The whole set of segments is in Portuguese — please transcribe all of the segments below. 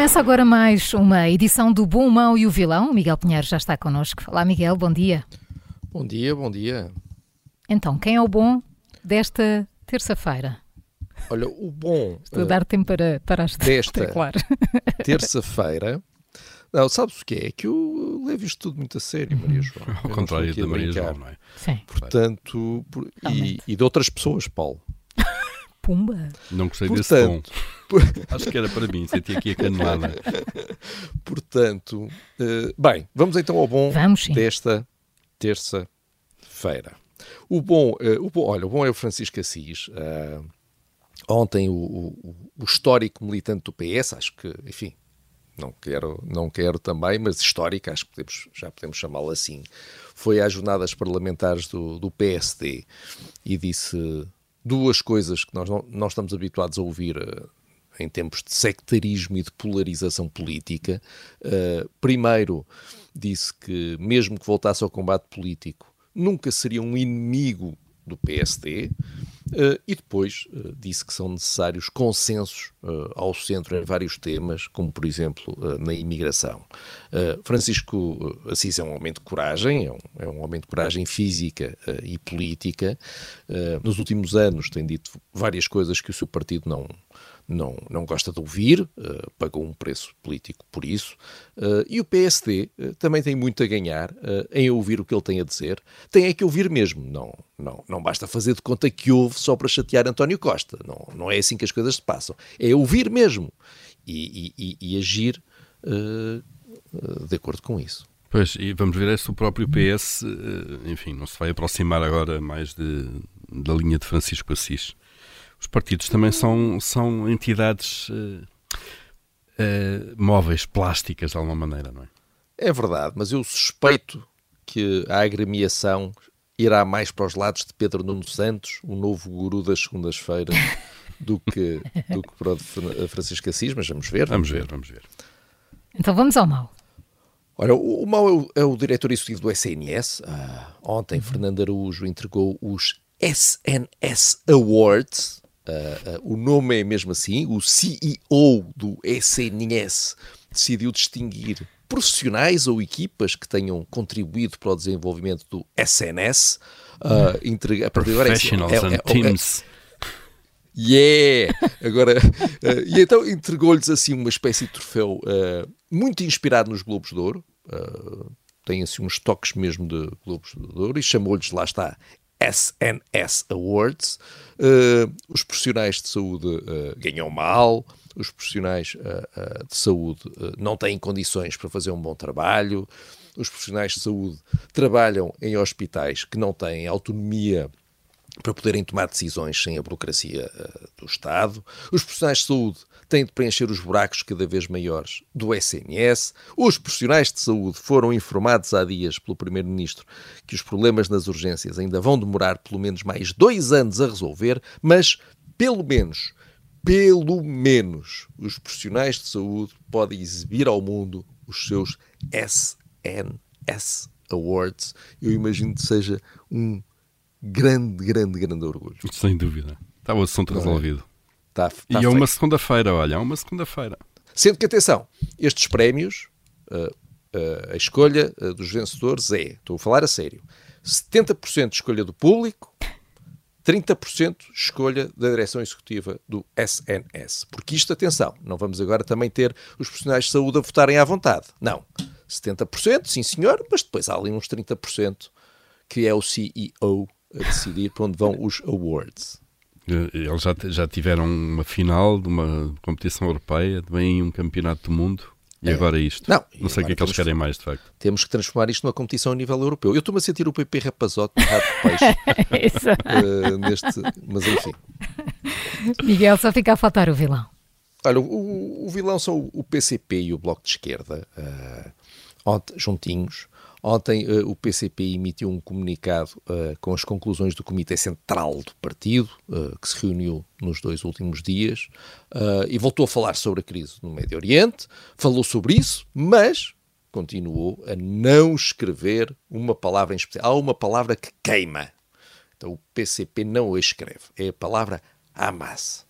Começa agora mais uma edição do Bom, o Mau e o Vilão. O Miguel Pinheiro já está connosco. Olá, Miguel, bom dia. Bom dia, bom dia. Então, quem é o bom desta terça-feira? Olha, o bom. Estou a dar tempo para, para as desta claro. terça-feira. Não, sabes o que é? É que eu levo isto tudo muito a sério, Maria João. Ao contrário da Maria. João, não é? Sim. Portanto, por- e, e de outras pessoas, Paulo. Pumba. Não gostei Portanto, desse tom. Acho que era para mim, senti aqui a canelada. Portanto, eh, bem, vamos então ao bom Vamos, desta terça-feira. O bom, eh, o bom, olha, o bom é o Francisco Assis. Ah, ontem o, o- o histórico militante do PS, acho que, enfim, não quero, não quero também, mas histórico, acho que podemos, já podemos chamá-lo assim, foi às jornadas parlamentares do, do PSD e disse duas coisas que nós não, não estamos habituados a ouvir eh, em tempos de sectarismo e de polarização política. Eh, primeiro, disse que, mesmo que voltasse ao combate político, nunca seria um inimigo do PSD. Eh, e depois eh, disse que são necessários consensos eh, ao centro em vários temas, como por exemplo na imigração. Francisco Assis é um homem de coragem, é um, é um homem de coragem física e política. Nos últimos anos tem dito várias coisas que o seu partido não, não, não gosta de ouvir, eh, pagou um preço político por isso, eh, e o PSD eh, também tem muito a ganhar em ouvir o que ele tem a dizer. Tem é que ouvir mesmo, não, não, não basta fazer de conta que ouve só para chatear António Costa, não, não é assim que as coisas se passam, é ouvir mesmo e, e- e- agir eh, de acordo com isso. Pois, e vamos ver é se o próprio PS, eh, enfim, não se vai aproximar agora mais de, da linha de Francisco Assis. Os partidos também são, são entidades eh, eh, móveis, plásticas, de alguma maneira, não é? É verdade, mas eu suspeito que a agremiação irá mais para os lados de Pedro Nuno Santos, o novo guru das segundas-feiras, do que, do que para o de Fran- Francisco Assis, mas vamos ver. Vamos ver, vamos ver. Então vamos ao mal. Ora, o, o Mau é o, é o diretor executivo do SNS. Ah, ontem, Fernando Araújo entregou os SNS Awards. Ah, ah, o nome é mesmo assim. O CEO do SNS decidiu distinguir profissionais ou equipas que tenham contribuído para o desenvolvimento do SNS. Ah, entrega- a partir de agora é assim, Professionals é- and é- é- teams. Yeah! Agora, eh, e então entregou-lhes assim uma espécie de troféu eh, muito inspirado nos Globos de Ouro. eh, tem assim uns toques mesmo de Globos de Ouro e chamou-lhes, lá está, SNS Awards. Eh, os profissionais de saúde eh, ganham mal, os profissionais eh, de saúde não têm condições para fazer um bom trabalho, os profissionais de saúde trabalham em hospitais que não têm autonomia para poderem tomar decisões sem a burocracia eh, do Estado. Os profissionais de saúde têm de preencher os buracos cada vez maiores do SNS. Os profissionais de saúde foram informados há dias pelo Primeiro-Ministro que os problemas nas urgências ainda vão demorar pelo menos mais dois anos a resolver, mas pelo menos, pelo menos, os profissionais de saúde podem exibir ao mundo os seus SNS Awards. Eu imagino que seja um grande, grande, grande orgulho. Sem dúvida. Está o assunto Não é? resolvido. Tá, tá e é feito. uma segunda-feira, olha, é uma segunda-feira. Sendo que, atenção, estes prémios, uh, uh, a escolha uh, dos vencedores é, estou a falar a sério, 70% escolha do público, 30% escolha da direção executiva do SNS. Porque isto, atenção, não vamos agora também ter os profissionais de saúde a votarem à vontade. Não. 70%, sim senhor, mas depois há ali uns 30% que é o CEO a decidir para onde vão os awards. Eles já, já tiveram uma final de uma competição europeia, também um campeonato do mundo. E agora isto? Não, não sei o que é que eles querem mais, de facto. Temos que transformar isto numa competição a nível europeu. Eu estou-me a sentir o PP rapazote de rato de peixe. uh, neste, mas enfim. Miguel, só fica a faltar o vilão. Olha, o, o vilão são o PCP e o Bloco de Esquerda, uh, juntinhos. Ontem uh, o PCP emitiu um comunicado uh, com as conclusões do Comitê Central do Partido, uh, que se reuniu nos dois últimos dias, e voltou a falar sobre a crise no Médio Oriente, falou sobre isso, mas continuou a não escrever uma palavra em especial. Há uma palavra que queima. Então o PCP não a escreve. É a palavra Hamas.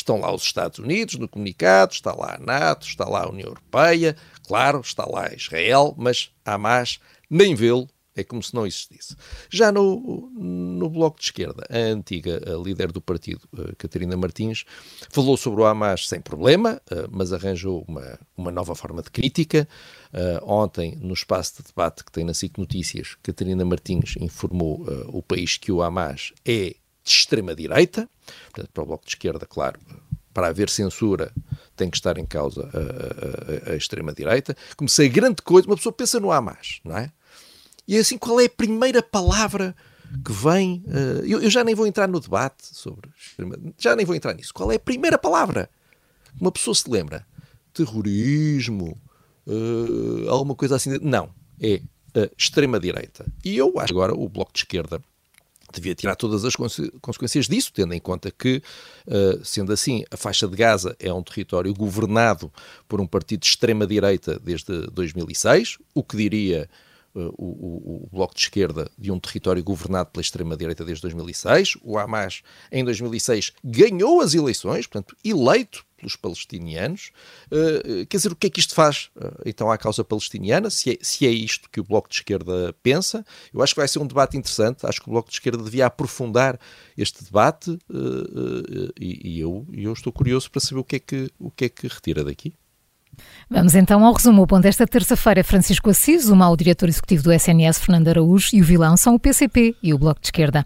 Estão lá os Estados Unidos no comunicado, está lá a NATO, está lá a União Europeia, claro, está lá Israel, mas Hamas nem vê-lo, é como se não existisse. Já no, no Bloco de Esquerda, a antiga a líder do partido, Catarina Martins, falou sobre o Hamas sem problema, mas arranjou uma, uma nova forma de crítica. ontem, no espaço de debate que tem na SIC Notícias, Catarina Martins informou o país que o Hamas é de extrema-direita, para o Bloco de Esquerda, claro, para haver censura tem que estar em causa a, a, a, a extrema-direita, a grande coisa, uma pessoa pensa no Hamas, não é? E assim, qual é a primeira palavra que vem? Uh, eu, eu, já nem vou entrar no debate sobre já nem vou entrar nisso. Qual é a primeira palavra que uma pessoa se lembra? Terrorismo, uh, alguma coisa assim? Não, é uh, extrema-direita. E eu acho agora o Bloco de Esquerda devia tirar todas as consequências disso, tendo em conta que, uh, sendo assim, a faixa de Gaza é um território governado por um partido de extrema-direita desde 2006, o que diria uh, o, o, Bloco de Esquerda de um território governado pela extrema-direita desde 2006. O Hamas, em 2006, ganhou as eleições, portanto, eleito pelos palestinianos. Uh, quer dizer, o que é que isto faz uh, então à causa palestiniana? Se é, se é isto que o Bloco de Esquerda pensa, eu acho que vai ser um debate interessante. Acho que o Bloco de Esquerda devia aprofundar este debate uh, e, e, eu, eu estou curioso para saber o que é que, o que, é que retira daqui. Vamos então ao resumo. O ponto desta terça-feira, Francisco Assis, o mau diretor executivo do SNS, Fernando Araújo, e o vilão são o PCP e o Bloco de Esquerda.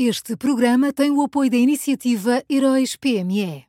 Este programa tem o apoio da iniciativa Heróis PME.